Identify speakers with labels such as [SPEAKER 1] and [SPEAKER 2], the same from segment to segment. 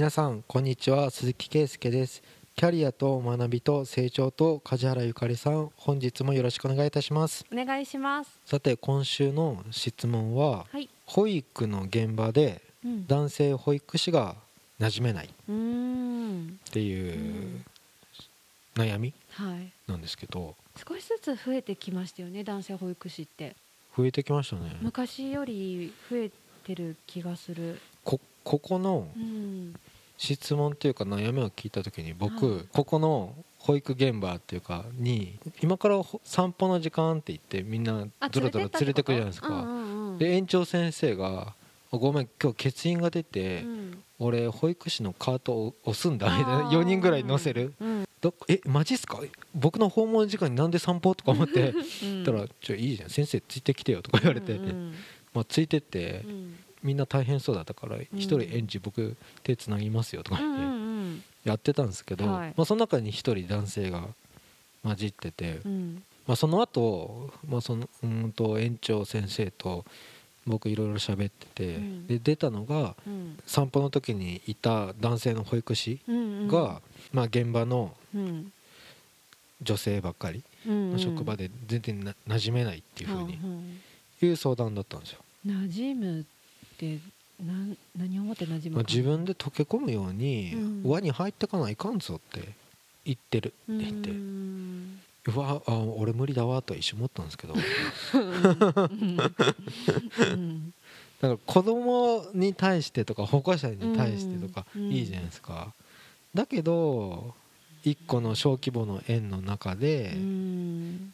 [SPEAKER 1] 皆さんこんにちは。鈴木圭介です。キャリアと学びと成長と梶原ゆかりさん本日もよろしくお願いいたします。
[SPEAKER 2] お願いします。
[SPEAKER 1] さて今週の質問は
[SPEAKER 2] はい。
[SPEAKER 1] 保育の現場で
[SPEAKER 2] うん。
[SPEAKER 1] 男性保育士が馴染めないっていう悩み
[SPEAKER 2] はい。
[SPEAKER 1] なんですけど。
[SPEAKER 2] 少しずつ増えてきましたよね男性保育士って。
[SPEAKER 1] 増えてきましたね。
[SPEAKER 2] 昔より増えてる気がする
[SPEAKER 1] こここの
[SPEAKER 2] うん。
[SPEAKER 1] 質問っていうか悩みを聞いた時に僕、
[SPEAKER 2] はい。
[SPEAKER 1] ここの保育現場っていうかに今からほ散歩の時間って言ってみんな
[SPEAKER 2] あ
[SPEAKER 1] ドロドロ連れてくるじゃないですか、で園長先生が「ごめん今日欠員が出て、
[SPEAKER 2] うん。
[SPEAKER 1] 俺保育士のカートを押すんだ」みたいな
[SPEAKER 2] あー
[SPEAKER 1] 4人ぐらい乗せる。
[SPEAKER 2] うん「
[SPEAKER 1] どえマジっすか？僕の訪問時間になんで散歩?」とか思って。
[SPEAKER 2] うん。
[SPEAKER 1] たら「ちょいいじゃん。先生ついてきてよ」とか言われて、
[SPEAKER 2] うんうん。
[SPEAKER 1] まあ、ついてって
[SPEAKER 2] うん
[SPEAKER 1] みんな大変そうだったから一人園児僕手つなぎますよとか
[SPEAKER 2] うん
[SPEAKER 1] 言って
[SPEAKER 2] うん
[SPEAKER 1] やってたんですけど、
[SPEAKER 2] はい。
[SPEAKER 1] まあ、その中に一人男性が混じってて、
[SPEAKER 2] うん。
[SPEAKER 1] まあ、その後、まあそのうーんと園長先生と僕いろいろ喋ってて、
[SPEAKER 2] うん。
[SPEAKER 1] で出たのが
[SPEAKER 2] うん。
[SPEAKER 1] 散歩の時にいた男性の保育士が、まあ、現場の
[SPEAKER 2] うん。
[SPEAKER 1] 女性ばっかり職場で全然な馴染めないっていうふうに
[SPEAKER 2] ん
[SPEAKER 1] いう相談だったんですよ、
[SPEAKER 2] 馴染むってなん何をもって馴染む
[SPEAKER 1] ま自分で溶け込むように
[SPEAKER 2] うん。
[SPEAKER 1] 輪に入ってかないかんぞって言ってる。って言って。
[SPEAKER 2] う
[SPEAKER 1] わあ俺無理だわとは一瞬思ったんですけど。
[SPEAKER 2] うん。
[SPEAKER 1] だから子供に対してとか保護者に対してとか
[SPEAKER 2] うん。
[SPEAKER 1] いいじゃないですか、だけど一個の小規模の園の中で
[SPEAKER 2] うん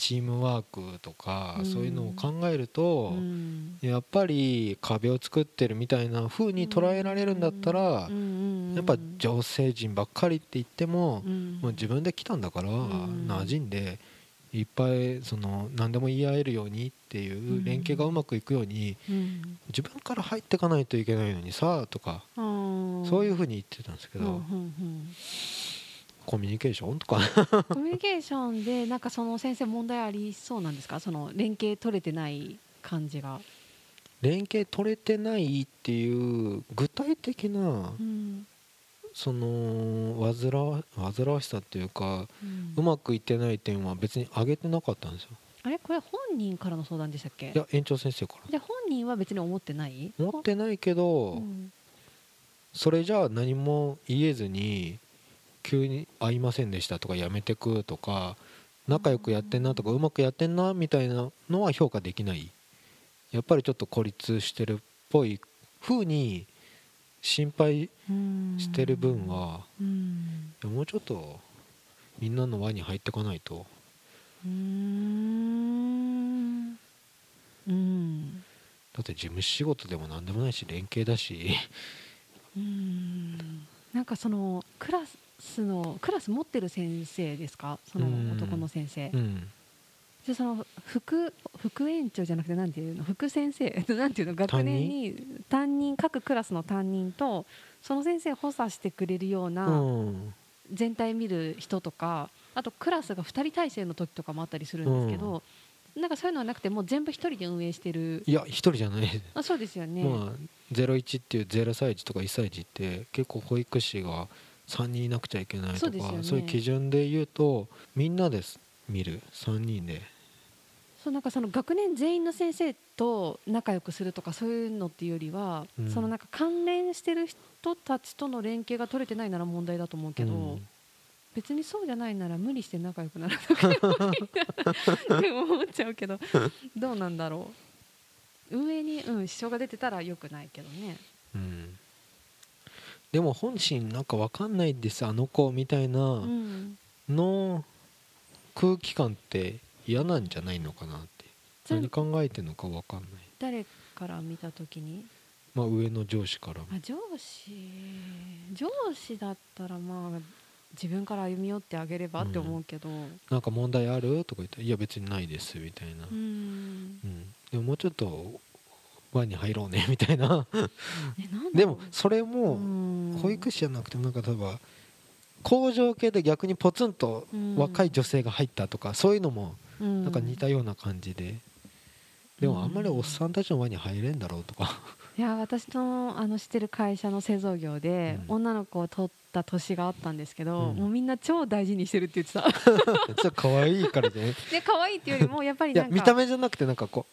[SPEAKER 1] チームワークとか
[SPEAKER 2] うん。
[SPEAKER 1] そういうのを考えると
[SPEAKER 2] うん。
[SPEAKER 1] やっぱり壁を作ってるみたいな風に捉えられるんだったら
[SPEAKER 2] うん。
[SPEAKER 1] やっぱ女性陣ばっかりって言っても
[SPEAKER 2] うん。
[SPEAKER 1] もう自分で来たんだから
[SPEAKER 2] ん。
[SPEAKER 1] 馴染んでいっぱいその何でも言い合えるようにっていう連携がうまくいくように
[SPEAKER 2] うん。
[SPEAKER 1] 自分から入っていかないといけないのにさとか
[SPEAKER 2] うん
[SPEAKER 1] そういうふうに言ってたんですけ
[SPEAKER 2] うん
[SPEAKER 1] ど
[SPEAKER 2] うん
[SPEAKER 1] コミュニケーションとか。
[SPEAKER 2] うんコミュニケーションでなんかその先生問題ありそうなんですか？その連携取れてない感じが。
[SPEAKER 1] 連携取れてないっていう具体的な
[SPEAKER 2] うん
[SPEAKER 1] その煩わ煩わしさっていうか
[SPEAKER 2] うん。
[SPEAKER 1] うまくいってない点は別に挙げてなかったんですよ。
[SPEAKER 2] あれ？これ本人からの相談でしたっけ？
[SPEAKER 1] いや園長先生から。
[SPEAKER 2] じゃあ本人は別に思ってない？
[SPEAKER 1] 思ってないけど、
[SPEAKER 2] うん。
[SPEAKER 1] それじゃあ何も言えずに急に「会いませんでした」とか「やめてく」とか仲良くやってんなとかうまくやってんなみたいなのは評価できない。やっぱりちょっと孤立してるっぽい風に心配
[SPEAKER 2] うん
[SPEAKER 1] してる分はもうちょっとみんなの輪に入ってかないと。
[SPEAKER 2] うーん。うん。
[SPEAKER 1] だって事務仕事でも何でもないし連携だし。
[SPEAKER 2] うんなんかそのクラスのクラス持ってる先生ですか？その
[SPEAKER 1] うん。
[SPEAKER 2] 男の先生。
[SPEAKER 1] うん。
[SPEAKER 2] じゃあその副副園長じゃなくてなんていうの？副先生？なんていうの？学年に担任？各クラスの担任とその先生を補佐してくれるよう
[SPEAKER 1] う
[SPEAKER 2] なん。全体見る人とかあとクラスが2人体制の時とかもあったりするんですけど、なんかそういうのはなくてもう全部1人で運営してる。
[SPEAKER 1] いや一人じゃない。
[SPEAKER 2] あそうですよね、
[SPEAKER 1] まあ、01っていう0歳児とか1歳児って結構保育士が3人いなくちゃいけないとか
[SPEAKER 2] そうね。
[SPEAKER 1] そういう基準で言うとみんなです見る。3人で。
[SPEAKER 2] そうなんかその学年全員の先生と仲良くするとかそういうのっていうよりは、
[SPEAKER 1] うん。
[SPEAKER 2] そのなんか関連してる人たちとの連携が取れてないなら問題だと思うけど、
[SPEAKER 1] うん
[SPEAKER 2] 別にそうじゃないなら無理して仲良くならなくてもいいなって思っちゃうけど どうなんだろう。運営に、うん、支障が出てたらよくないけどね。
[SPEAKER 1] うん。でも本心なんか分かんないですあの子みたいな
[SPEAKER 2] うん、
[SPEAKER 1] の空気感って嫌なんじゃないのかなって。何考えてんのか分かんない。
[SPEAKER 2] 誰から見た時に？
[SPEAKER 1] まあ上の上司から
[SPEAKER 2] あ上司。上司だったらまあ自分から歩み寄ってあげればって思うけど、
[SPEAKER 1] なんか問題ある？とか言って「いや別にないです」みたいな。
[SPEAKER 2] う、ん。
[SPEAKER 1] うん、でももうちょっと輪に入ろうねみたいな。でもそれ
[SPEAKER 2] う
[SPEAKER 1] も
[SPEAKER 2] ん。
[SPEAKER 1] 保育士じゃなくてもなんか例えば工場系で逆にポツンと
[SPEAKER 2] うん。
[SPEAKER 1] 若い女性が入ったとかそういうのも
[SPEAKER 2] うん。
[SPEAKER 1] なんか似たような感じで。でもあんまりおっさんたちの輪に入れんだろうとか
[SPEAKER 2] いや私のあの知ってる会社の製造業で、
[SPEAKER 1] うん。
[SPEAKER 2] 女の子を取った年があったんですけど、
[SPEAKER 1] うん。
[SPEAKER 2] もうみんな超大事にしてるって言ってた。
[SPEAKER 1] ちょっと可愛いからね
[SPEAKER 2] で可愛いっていうよりも やっぱり
[SPEAKER 1] いや
[SPEAKER 2] なんか
[SPEAKER 1] 見た目じゃなくてなんかこ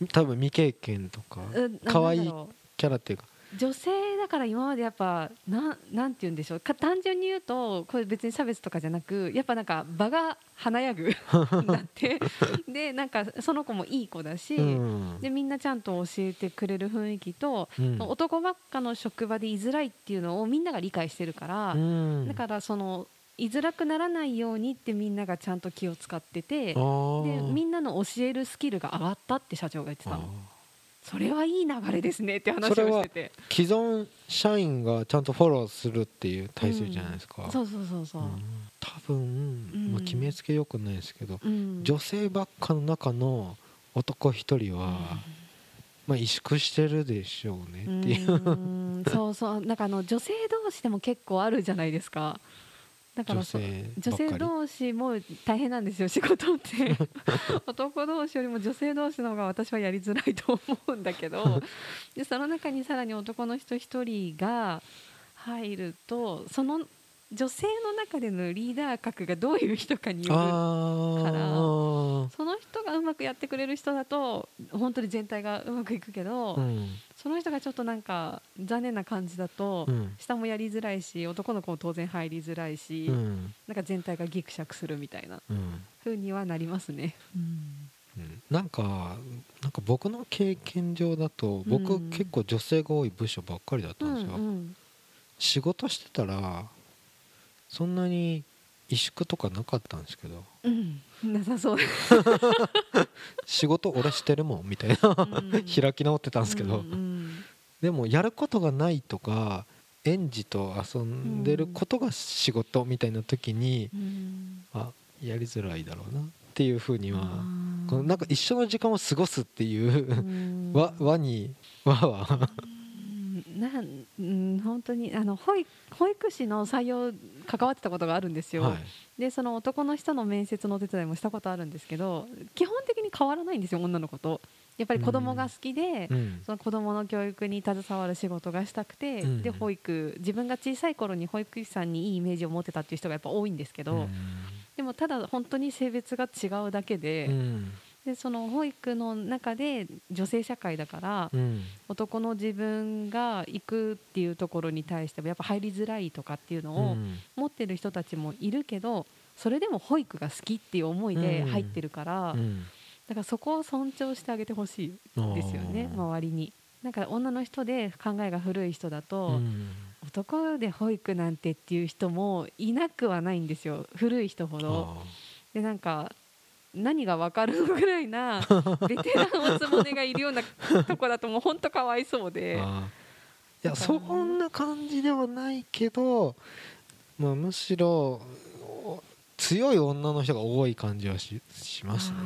[SPEAKER 1] う多分未経験とか
[SPEAKER 2] うん
[SPEAKER 1] 可愛いキャラっていうか
[SPEAKER 2] 女性だから今までやっぱなんなんて言うんでしょう。か単純に言うとこれ別に差別とかじゃなくやっぱなんか場が華やぐ なってでなんかその子もいい子だし、
[SPEAKER 1] うん。
[SPEAKER 2] でみんなちゃんと教えてくれる雰囲気と、
[SPEAKER 1] うん。
[SPEAKER 2] 男ばっかの職場で居づらいっていうのをみんなが理解してるから、
[SPEAKER 1] うん。
[SPEAKER 2] だからその居づらくならないようにってみんながちゃんと気を使っててでみんなの教えるスキルが上がったって社長が言ってたのそれはいい流れですねって話をしてて。
[SPEAKER 1] 既存社員がちゃんとフォローするっていう体制じゃないですか、
[SPEAKER 2] そうそうそうそう、
[SPEAKER 1] うん。多分、
[SPEAKER 2] ん。
[SPEAKER 1] まあ、決めつけよくないですけど、
[SPEAKER 2] うん。
[SPEAKER 1] 女性ばっかの中の男一人は、まあ、萎縮してるでしょうねっていう、
[SPEAKER 2] うん。そうそう。なんかあの女性同士でも結構あるじゃないですかだから
[SPEAKER 1] 女性
[SPEAKER 2] 女性同士も大変なんですよ仕事って。男同士よりも女性同士の方が私はやりづらいと思うんだけど。でその中にさらに男の人一人が入るとその女性の中でのリーダー格がどういう人かによる
[SPEAKER 1] あー。
[SPEAKER 2] その人がうまくやってくれる人だと本当に全体がうまくいくけど、
[SPEAKER 1] うん。
[SPEAKER 2] その人がちょっとなんか残念な感じだと、
[SPEAKER 1] うん。
[SPEAKER 2] 下もやりづらいし男の子も当然入りづらいし、
[SPEAKER 1] うん。
[SPEAKER 2] なんか全体がギクシャクするみたいな
[SPEAKER 1] うん。
[SPEAKER 2] 風にはなりますね。
[SPEAKER 1] うん。なんかなんか僕の経験上だと僕、
[SPEAKER 2] うん。
[SPEAKER 1] 結構女性が多い部署ばっかりだった
[SPEAKER 2] うんん
[SPEAKER 1] ですよ、
[SPEAKER 2] うん。
[SPEAKER 1] 仕事してたらそんなに萎縮とかなかったんですけど。
[SPEAKER 2] うん、なさそう。
[SPEAKER 1] 仕事俺してるもんみたいな。
[SPEAKER 2] うん。
[SPEAKER 1] 開き直ってたんですけど、
[SPEAKER 2] うんうん。
[SPEAKER 1] でもやることがないとか園児と遊んでることが仕事みたいな時に、
[SPEAKER 2] うん。
[SPEAKER 1] あやりづらいだろうなっていうふうにはこのなんか一緒の時間を過ごすっていうう、
[SPEAKER 2] ん。
[SPEAKER 1] 輪輪に輪は。
[SPEAKER 2] うんなんうん本当にあの保育保育士の採用関わってたことがあるんですよ。
[SPEAKER 1] はい。
[SPEAKER 2] でその男の人の面接のお手伝いもしたことあるんですけど基本的に変わらないんですよ女の子と。やっぱり子供が好きで、
[SPEAKER 1] うん。
[SPEAKER 2] その子供の教育に携わる仕事がしたくて、
[SPEAKER 1] うん。
[SPEAKER 2] で保育自分が小さい頃に保育士さんにいいイメージを持ってたっていう人がやっぱ多いんですけど、でもただ本当に性別が違うだけで,、
[SPEAKER 1] うん
[SPEAKER 2] でその保育の中で女性社会だから、
[SPEAKER 1] うん。
[SPEAKER 2] 男の自分が行くっていうところに対してもやっぱ入りづらいとかっていうのを
[SPEAKER 1] うん。
[SPEAKER 2] 持ってる人たちもいるけどそれでも保育が好きっていう思いで入ってるから、
[SPEAKER 1] うん。
[SPEAKER 2] だからそこを尊重してあげてほしいですよね周りに。なんか女の人で考えが古い人だと、
[SPEAKER 1] うん。
[SPEAKER 2] 男で保育なんてっていう人もいなくはないんですよ古い人ほど。
[SPEAKER 1] あ
[SPEAKER 2] でなんか何が分かるのぐらいな ベテランおつぼねがいるようなとこだともう本当かわいそう
[SPEAKER 1] ー。
[SPEAKER 2] で。
[SPEAKER 1] いやそんな感じではないけど、まあ、むしろお強い女の人が多い感じはししますね。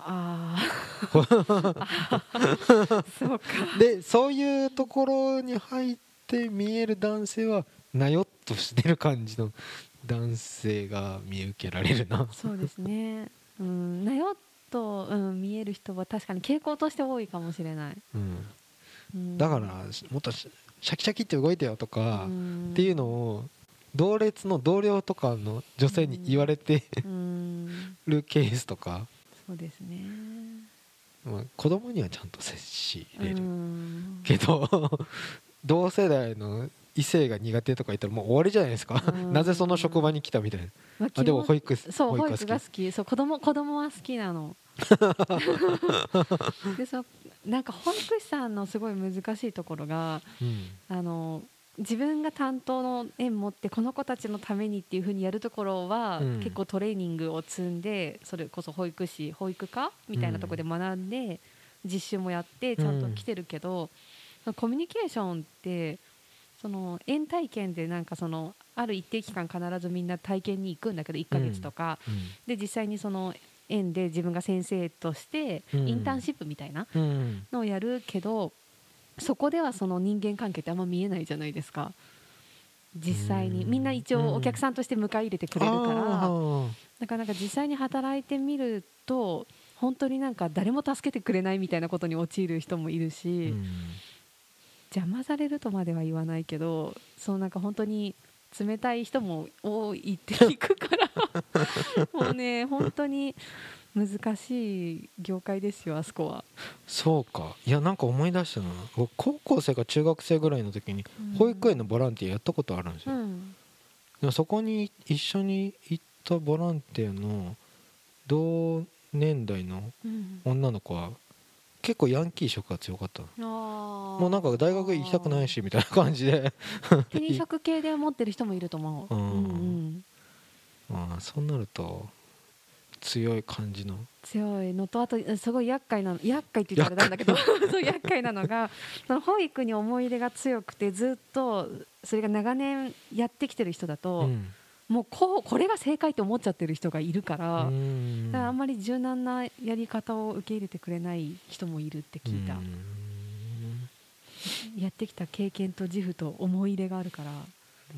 [SPEAKER 2] あー あー。そうか。
[SPEAKER 1] でそういうところに入って見える男性はなよっとしてる感じの男性が見受けられるな。
[SPEAKER 2] そうですね。うんなよっと、うん、見える人は確かに傾向として多いかもしれない、
[SPEAKER 1] うん、
[SPEAKER 2] うん。
[SPEAKER 1] だからもっとシャキシャキって動いてよとか、
[SPEAKER 2] ん。
[SPEAKER 1] っていうのを同列の同僚とかの女性に言われて
[SPEAKER 2] うん。
[SPEAKER 1] るケースとか、
[SPEAKER 2] そうですね。
[SPEAKER 1] まあ、子供にはちゃんと接しれる、
[SPEAKER 2] うん。
[SPEAKER 1] けど同世代の異性が苦手とか言ったらもう終わりじゃないですか、
[SPEAKER 2] うん。
[SPEAKER 1] なぜその職場に来たみたいな。
[SPEAKER 2] まあ
[SPEAKER 1] あでも保育
[SPEAKER 2] そう保育
[SPEAKER 1] が好
[SPEAKER 2] き。そう子供子供は好きなの。でそうなんか保育士さんのすごい難しいところが
[SPEAKER 1] き、うん。
[SPEAKER 2] あの自分が担当の園持ってこの子たちのためにっていうふうにやるところは、
[SPEAKER 1] うん。
[SPEAKER 2] 結構トレーニングを積んでそれこそ保育士保育科みたいなところで学んで、実習もやってちゃんと来てるけど、コミュニケーションってその園体験でなんかそのある一定期間必ずみんな体験に行くんだけど1ヶ月とか、で実際にその園で自分が先生として
[SPEAKER 1] うん。
[SPEAKER 2] インターンシップみたいな
[SPEAKER 1] うん。うん
[SPEAKER 2] のをやるけどそこではその人間関係ってあんま見えないじゃないですか。実際に。
[SPEAKER 1] うん。
[SPEAKER 2] みんな一応お客さんとして迎え入れてくれるからなかなか実際に働いてみると本当になんか誰も助けてくれないみたいなことに陥る人もいるし、
[SPEAKER 1] うん
[SPEAKER 2] 邪魔されるとまでは言わないけどそうなんか本当に冷たい人も多いって聞くから もうね本当に難しい業界ですよあそこは、
[SPEAKER 1] そうか。いやなんか思い出したな僕高校生か中学生ぐらいの時に保育園のボランティアやったことあるんですよ、
[SPEAKER 2] うん。
[SPEAKER 1] でもそこに一緒に行ったボランティアの同年代の
[SPEAKER 2] うん。
[SPEAKER 1] 女の子は結構ヤンキー色が強かったもうなんか大学行きたくないしみたいな感じで。
[SPEAKER 2] 手に職系で持ってる人もいると思う、
[SPEAKER 1] うん。
[SPEAKER 2] うん
[SPEAKER 1] ああそうなると強い感じの。
[SPEAKER 2] 強いのとあとすごい厄介なの厄介って言ったらなんだけど そう厄介なのが その保育に思い入れが強くてずっとそれが長年やってきてる人だと、
[SPEAKER 1] うん
[SPEAKER 2] もうこうこれが正解って思っちゃってる人がいるから,、あんまり柔軟なやり方を受け入れてくれない人もいるって聞いた、
[SPEAKER 1] うん。
[SPEAKER 2] やってきた経験と自負と思い入れがあるから、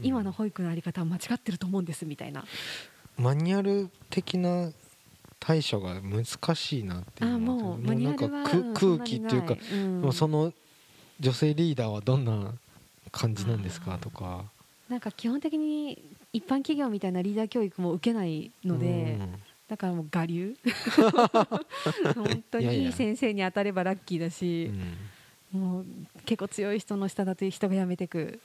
[SPEAKER 2] 今の保育のあり方は間違ってると思うんですみたいな。
[SPEAKER 1] マニュアル的な対処が難しいなっていう
[SPEAKER 2] あ
[SPEAKER 1] のは
[SPEAKER 2] もうマニュアルは
[SPEAKER 1] なんか空気っていうか、もうその女性リーダーはどんな感じなんですかとか。
[SPEAKER 2] なんか基本的に一般企業みたいなリーダー教育も受けないので、だからもう我流。本当にいい先生に当たればラッキーだ
[SPEAKER 1] う
[SPEAKER 2] し、
[SPEAKER 1] ん。
[SPEAKER 2] もう結構強い人の下だと人が辞めてく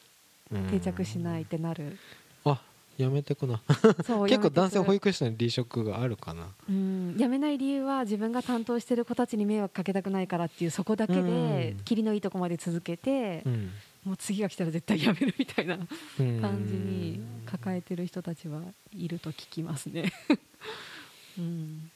[SPEAKER 1] うん
[SPEAKER 2] 定着しないってなる、
[SPEAKER 1] あやめてくな。
[SPEAKER 2] そう
[SPEAKER 1] 結構男性保
[SPEAKER 2] 育
[SPEAKER 1] 育士の離職があるかな。
[SPEAKER 2] うん。辞めない理由は自分が担当してる子たちに迷惑かけたくないからっていうそこだけで
[SPEAKER 1] うん。
[SPEAKER 2] 切りのいいとこまで続けて、
[SPEAKER 1] うん
[SPEAKER 2] もう次が来たら絶対辞めるみたいな
[SPEAKER 1] うん。
[SPEAKER 2] 感じに抱えてる人たちはいると聞きますね。うん。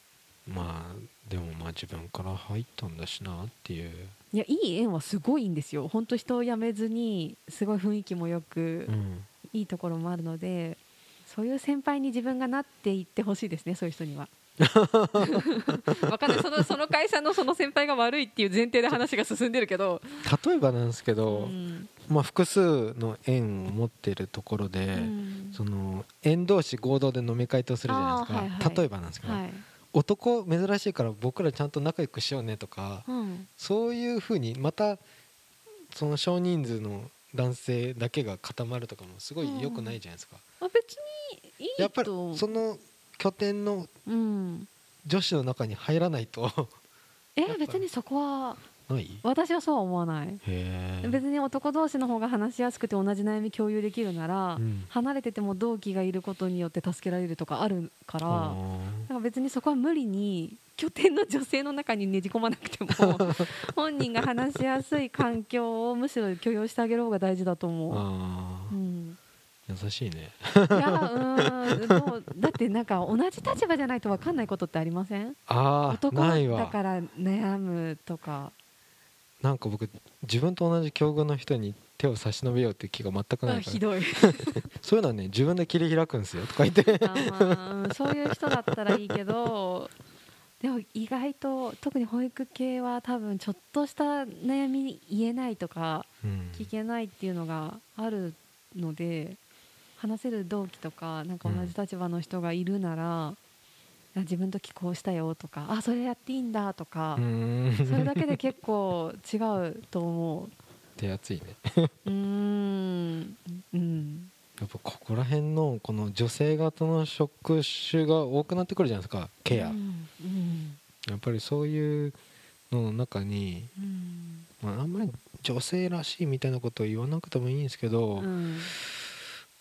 [SPEAKER 1] まあでもまあ自分から入ったんだしなっていう。
[SPEAKER 2] いやいい縁はすごいんですよ。本当人を辞めずにすごい雰囲気もよく、
[SPEAKER 1] うん。
[SPEAKER 2] いいところもあるのでそういう先輩に自分がなっていってほしいですねそういう人には。わかんない。そのその会社のその先輩が悪いっていう前提で話が進んでるけど、
[SPEAKER 1] 例えばなんですけど、
[SPEAKER 2] うん。
[SPEAKER 1] まあ、複数の縁を持っているところで、
[SPEAKER 2] うん。
[SPEAKER 1] その縁同士合同で飲み会とするじゃないですか、
[SPEAKER 2] はいはい。
[SPEAKER 1] 例えばなんですけど、
[SPEAKER 2] はい。
[SPEAKER 1] 男珍しいから僕らちゃんと仲良くしようねとか、
[SPEAKER 2] うん。
[SPEAKER 1] そういうふうにまたその少人数の男性だけが固まるとかもすごい良くないじゃないですか、
[SPEAKER 2] あ別にいいと。
[SPEAKER 1] やっぱりその拠点の
[SPEAKER 2] うん、
[SPEAKER 1] 女子の中に入らないと。
[SPEAKER 2] え
[SPEAKER 1] やっぱ
[SPEAKER 2] 別にそこは私はそうは思わない。別に男同士の方が話しやすくて同じ悩み共有できるなら、
[SPEAKER 1] うん。
[SPEAKER 2] 離れてても同期がいることによって助けられるとかあるから
[SPEAKER 1] あ
[SPEAKER 2] なんか別にそこは無理に拠点の女性の中にねじ込まなくても 本人が話しやすい環境をむしろ許容してあげる方が大事だと
[SPEAKER 1] ー。
[SPEAKER 2] 思う。
[SPEAKER 1] 優しいね。
[SPEAKER 2] いやうん。でもだってなんか同じ立場じゃないと分かんないことってありません？
[SPEAKER 1] ああ
[SPEAKER 2] 男
[SPEAKER 1] ないわ。
[SPEAKER 2] だから悩むとか。
[SPEAKER 1] なんか僕自分と同じ境遇の人に手を差し伸べようっていう気が全くないから。
[SPEAKER 2] あひどい。
[SPEAKER 1] そういうのはね自分で切り開くんですよとか言って。
[SPEAKER 2] あまあうんそういう人だったらいいけどでも意外と特に保育系は多分ちょっとした悩み言えないとか
[SPEAKER 1] うん。
[SPEAKER 2] 聞けないっていうのがあるので話せる同期とかなんか同じ立場の人がいるなら、あ自分の時こうしたよとかあそれやっていいんだとかそれだけで結構違うと思
[SPEAKER 1] 手厚いね。
[SPEAKER 2] うん。うん。
[SPEAKER 1] やっぱここら辺のこの女性型の職種が多くなってくるじゃないですかケア、
[SPEAKER 2] うん。うん。
[SPEAKER 1] やっぱりそういうのの中に、
[SPEAKER 2] うん。
[SPEAKER 1] まあ、あんまり女性らしいみたいなことを言わなくてもいいんですけど、
[SPEAKER 2] うん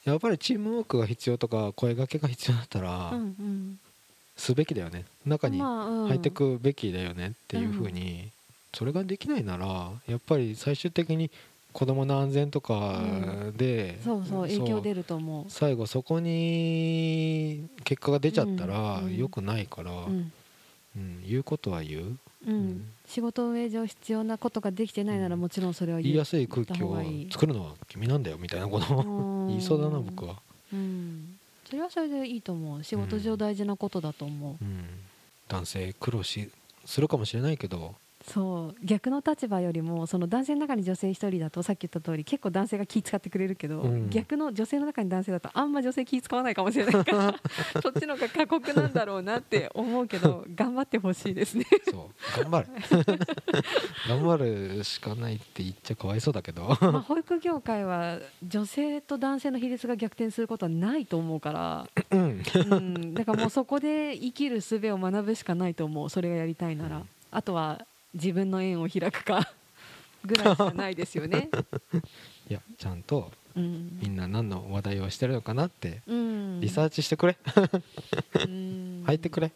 [SPEAKER 1] やっぱりチームワークが必要とか声掛けが必要だったら、
[SPEAKER 2] うんうん。
[SPEAKER 1] すべきだよね。中に入ってくべきだよねっていうふうに、それができないならやっぱり最終的に子供の安全とかで、
[SPEAKER 2] そうそう影響出ると思う。
[SPEAKER 1] 最後そこに結果が出ちゃったら
[SPEAKER 2] うんうん。
[SPEAKER 1] 良くないから、
[SPEAKER 2] うん。
[SPEAKER 1] うん言うことは言う、
[SPEAKER 2] う
[SPEAKER 1] うん。
[SPEAKER 2] ん、仕事運営上必要なことができてないならもちろんそれは
[SPEAKER 1] 言いやすい空気を作るのは君なんだよみたいなこと。を言いそうだな僕は、
[SPEAKER 2] うん。それはそれでいいと思う。仕事上大事なことだと思う、
[SPEAKER 1] うん、男性苦労しするかもしれないけど
[SPEAKER 2] そう逆の立場よりもその男性の中に女性一人だとさっき言った通り結構男性が気使ってくれるけど、
[SPEAKER 1] うん。
[SPEAKER 2] 逆の女性の中に男性だとあんま女性気使わないかもしれない。か らそっちの方が過酷なんだろうなって思うけど 頑張ってほしいですね。
[SPEAKER 1] そう頑張る。頑張るしかないって言っちゃかわいそうだけど。
[SPEAKER 2] まあ保育業界は女性と男性の比率が逆転することはないと思うから、
[SPEAKER 1] うん。
[SPEAKER 2] うん、だからもうそこで生きる術を学ぶしかないと思う。それがやりたいなら。あとは自分の縁を開くか ぐらいしかないですよね。
[SPEAKER 1] いやちゃんと
[SPEAKER 2] うん。
[SPEAKER 1] みんな何の話題をしてるのかなって
[SPEAKER 2] うん。
[SPEAKER 1] リサーチしてくれ、
[SPEAKER 2] うん。
[SPEAKER 1] 入ってくれ。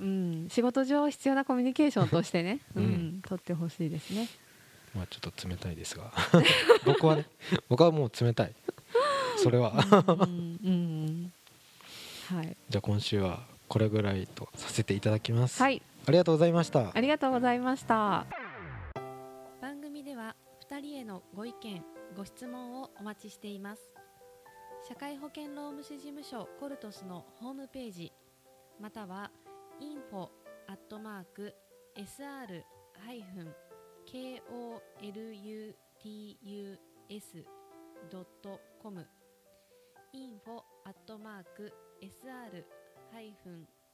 [SPEAKER 2] うん、仕事上必要なコミュニケーションとしてね、う
[SPEAKER 1] うん。ん
[SPEAKER 2] 取ってほしいですね。
[SPEAKER 1] まあちょっと冷たいですが。僕はね僕はもう冷たい。それは。
[SPEAKER 2] うん。うん。はい、
[SPEAKER 1] じゃあ今週はこれぐらいとさせていただきます、
[SPEAKER 2] はい、
[SPEAKER 1] ありがとうございました
[SPEAKER 2] ありがとうございました。番組では2人へのご意見、ご質問をお待ちしています。社会保険労務士事務所コルトスのホームページまたは info アットマーク sr ハイフン koluts ドットコム info アット